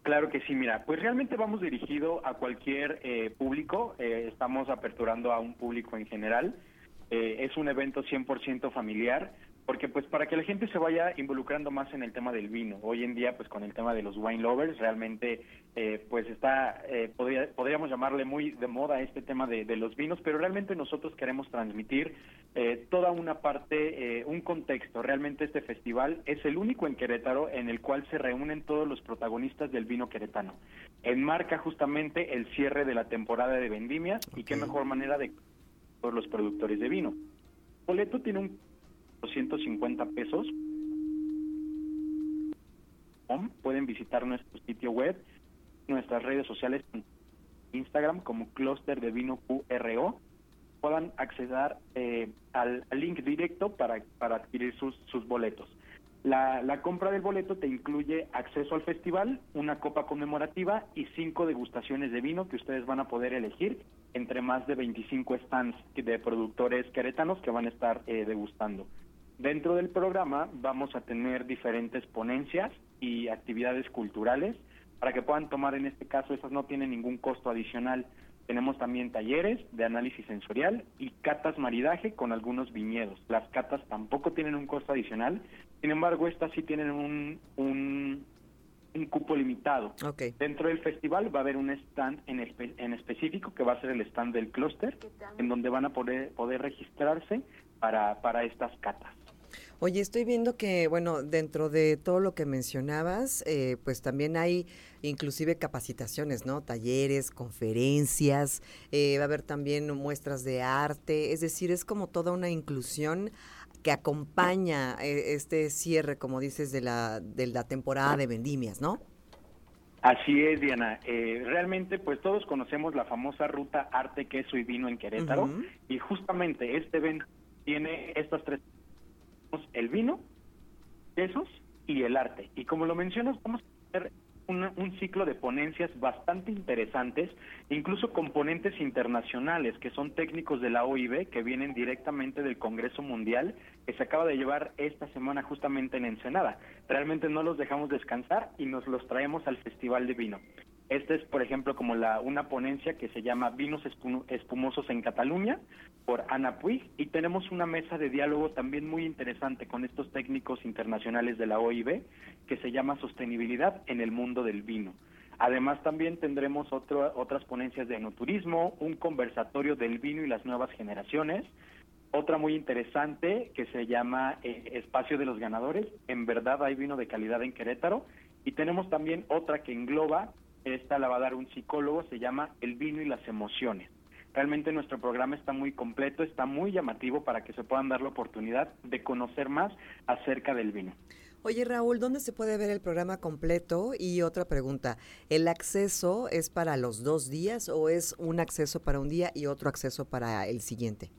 Claro que sí, mira, pues realmente vamos dirigido a cualquier eh, público, eh, estamos aperturando a un público en general, eh, es un evento 100% familiar, porque pues para que la gente se vaya involucrando más en el tema del vino, hoy en día pues con el tema de los wine lovers, realmente eh, pues está, eh, podría- podríamos llamarle muy de moda este tema de, de los vinos, pero realmente nosotros queremos transmitir eh, toda una parte, eh, un contexto. Realmente este festival es el único en Querétaro en el cual se reúnen todos los protagonistas del vino queretano. Enmarca justamente el cierre de la temporada de vendimias y qué mejor manera de por los productores de vino. Boleto tiene un 250 pesos. Pueden visitar nuestro sitio web, nuestras redes sociales, Instagram como Cluster de Vino QRO puedan acceder eh, al, link directo para, para adquirir sus, sus boletos. La, la compra del boleto te incluye acceso al festival, una copa conmemorativa y cinco degustaciones de vino que ustedes van a poder elegir entre más de 25 stands de productores queretanos que van a estar eh, degustando. Dentro del programa vamos a tener diferentes ponencias y actividades culturales para que puedan tomar en este caso, esas no tienen ningún costo adicional. Tenemos también talleres de análisis sensorial y catas maridaje con algunos viñedos. Las catas tampoco tienen un costo adicional, sin embargo, estas sí tienen un, un, cupo limitado. Dentro del festival va a haber un stand en, en específico que va a ser el stand del clúster, en donde van a poder, poder registrarse para, para estas catas. Oye, estoy viendo que, bueno, dentro de todo lo que mencionabas, eh, pues también hay inclusive capacitaciones, ¿no? Talleres, conferencias, eh, va a haber también muestras de arte, es decir, es como toda una inclusión que acompaña eh, este cierre, como dices, de la, de la temporada de vendimias, ¿no? Así es, Diana. realmente, pues todos conocemos la famosa ruta Arte, Queso y Vino en Querétaro, y justamente este evento tiene estas tres el vino, quesos y el arte. Y como lo mencionas, vamos a hacer un, ciclo de ponencias bastante interesantes, incluso componentes internacionales, que son técnicos de la OIB, que vienen directamente del Congreso Mundial, que se acaba de llevar esta semana justamente en Ensenada. Realmente no los dejamos descansar y nos los traemos al Festival de Vino. Esta es, por ejemplo, como la una ponencia que se llama Vinos Espumosos en Cataluña por Ana Puig. Y tenemos una mesa de diálogo también muy interesante con estos técnicos internacionales de la OIB que se llama Sostenibilidad en el mundo del vino. Además también tendremos otras ponencias de enoturismo, un conversatorio del vino y las nuevas generaciones, otra muy interesante que se llama eh, Espacio de los Ganadores, en verdad hay vino de calidad en Querétaro, y tenemos también otra que engloba esta la va a dar un psicólogo, se llama El vino y las emociones. Realmente nuestro programa está muy completo, está muy llamativo para que se puedan dar la oportunidad de conocer más acerca del vino. Oye Raúl, ¿dónde se puede ver el programa completo? Y otra pregunta, ¿el acceso es para los dos días o es un acceso para un día y otro acceso para el siguiente?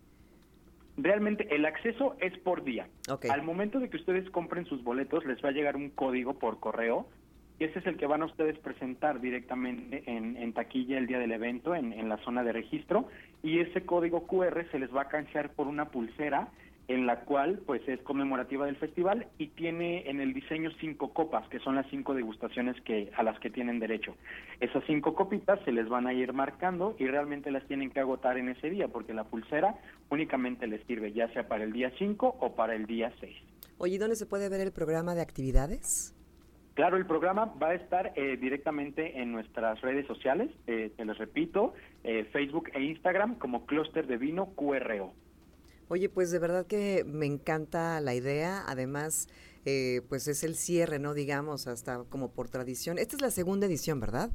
Realmente el acceso es por día. Al momento de que ustedes compren sus boletos, les va a llegar un código por correo y ese es el que van a ustedes presentar directamente en, taquilla el día del evento, en, la zona de registro, y ese código QR se les va a canjear por una pulsera en la cual pues es conmemorativa del festival y tiene en el diseño cinco copas, que son las cinco degustaciones que a las que tienen derecho. Esas cinco copitas se les van a ir marcando y realmente las tienen que agotar en ese día, porque la pulsera únicamente les sirve ya sea para el día 5 o para el día 6. Oye, ¿dónde se puede ver el programa de actividades? Claro, el programa va a estar eh, directamente en nuestras redes sociales, eh, te les repito, eh, Facebook e Instagram como Cluster de Vino QRO. Oye, pues de verdad que me encanta la idea, además, eh, pues es el cierre, ¿no? Digamos, hasta como por tradición. Esta es la segunda edición, ¿verdad?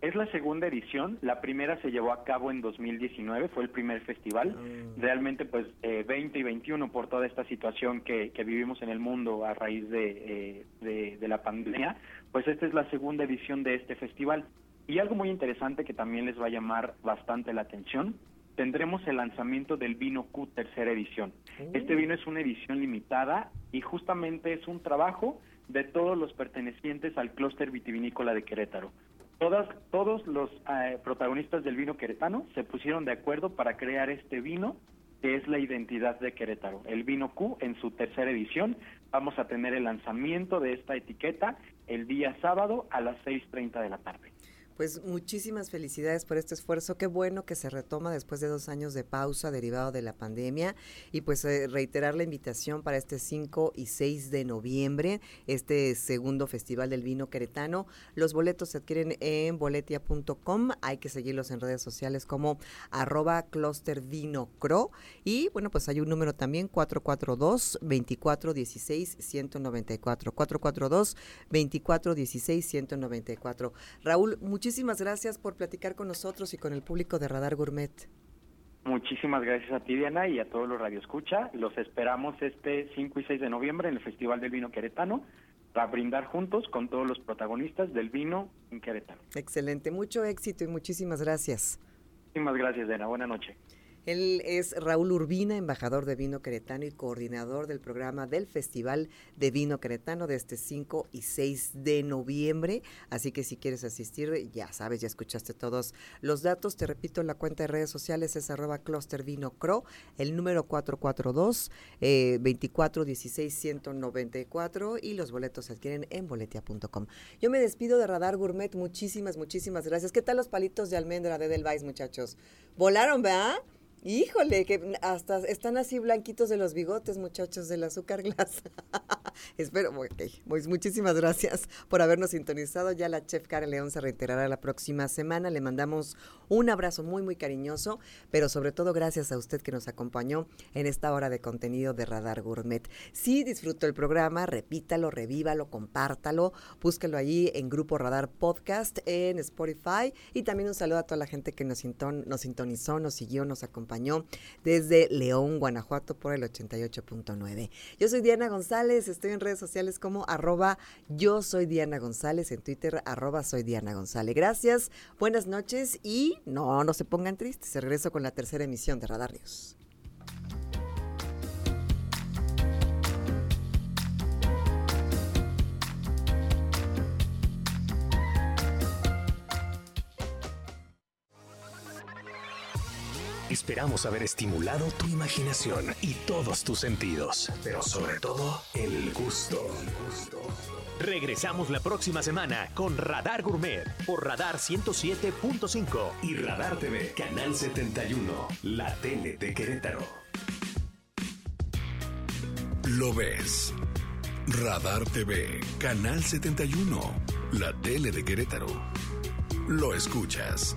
Es la segunda edición, la primera se llevó a cabo en 2019, fue el primer festival. Mm. Realmente, pues, eh, 20 y 21 por toda esta situación que, vivimos en el mundo a raíz eh, de, de, la pandemia, pues esta es la segunda edición de este festival. Y algo muy interesante que también les va a llamar bastante la atención, tendremos el lanzamiento del vino Q tercera edición. Este vino es una edición limitada y justamente es un trabajo de todos los pertenecientes al clúster vitivinícola de Querétaro. Todas, todos los eh, protagonistas del vino queretano se pusieron de acuerdo para crear este vino que es la identidad de Querétaro. El vino Q en su tercera edición. Vamos a tener el lanzamiento de esta etiqueta el día sábado a las 6.30 de la tarde. Pues muchísimas felicidades por este esfuerzo. Qué bueno que se retoma después de dos años de pausa derivado de la pandemia. Y pues eh, reiterar la invitación para este 5 y 6 de noviembre, este segundo Festival del Vino Queretano. Los boletos se adquieren en boletia.com. Hay que seguirlos en redes sociales como arroba cro. Y bueno, pues hay un número también, 442-2416-194. 442-2416-194. Raúl, muchísimas Muchísimas gracias por platicar con nosotros y con el público de Radar Gourmet. Muchísimas gracias a ti, Diana, y a todos los Escucha. Los esperamos este 5 y 6 de noviembre en el Festival del Vino Queretano para brindar juntos con todos los protagonistas del vino en Querétaro. Excelente, mucho éxito y muchísimas gracias. Muchísimas gracias, Diana. Buenas noches. Él es Raúl Urbina, embajador de vino queretano y coordinador del programa del Festival de Vino Queretano de este 5 y 6 de noviembre. Así que si quieres asistir, ya sabes, ya escuchaste todos los datos. Te repito, la cuenta de redes sociales es arroba cluster vino cro, el número 442 eh, 24 16 194 y los boletos se adquieren en boletia.com. Yo me despido de Radar Gourmet. Muchísimas, muchísimas gracias. ¿Qué tal los palitos de almendra de Delvais, muchachos? Volaron, ¿verdad? Híjole, que hasta están así blanquitos de los bigotes, muchachos, del azúcar glass. Espero, ok, pues muchísimas gracias por habernos sintonizado. Ya la chef Karen León se reiterará la próxima semana. Le mandamos un abrazo muy, muy cariñoso, pero sobre todo gracias a usted que nos acompañó en esta hora de contenido de Radar Gourmet. Si disfrutó el programa, repítalo, revívalo, compártalo, búsquelo allí en Grupo Radar Podcast en Spotify y también un saludo a toda la gente que nos, nos sintonizó, nos siguió, nos desde León, Guanajuato por el 88.9. Yo soy Diana González, estoy en redes sociales como arroba yo soy Diana González, en Twitter arroba soy Diana González. Gracias, buenas noches y no, no se pongan tristes, regreso con la tercera emisión de Radar News. Esperamos haber estimulado tu imaginación y todos tus sentidos, pero sobre todo el gusto. Regresamos la próxima semana con Radar Gourmet por Radar 107.5 y Radar TV, Canal 71, la tele de Querétaro. Lo ves. Radar TV, Canal 71, la tele de Querétaro. Lo escuchas.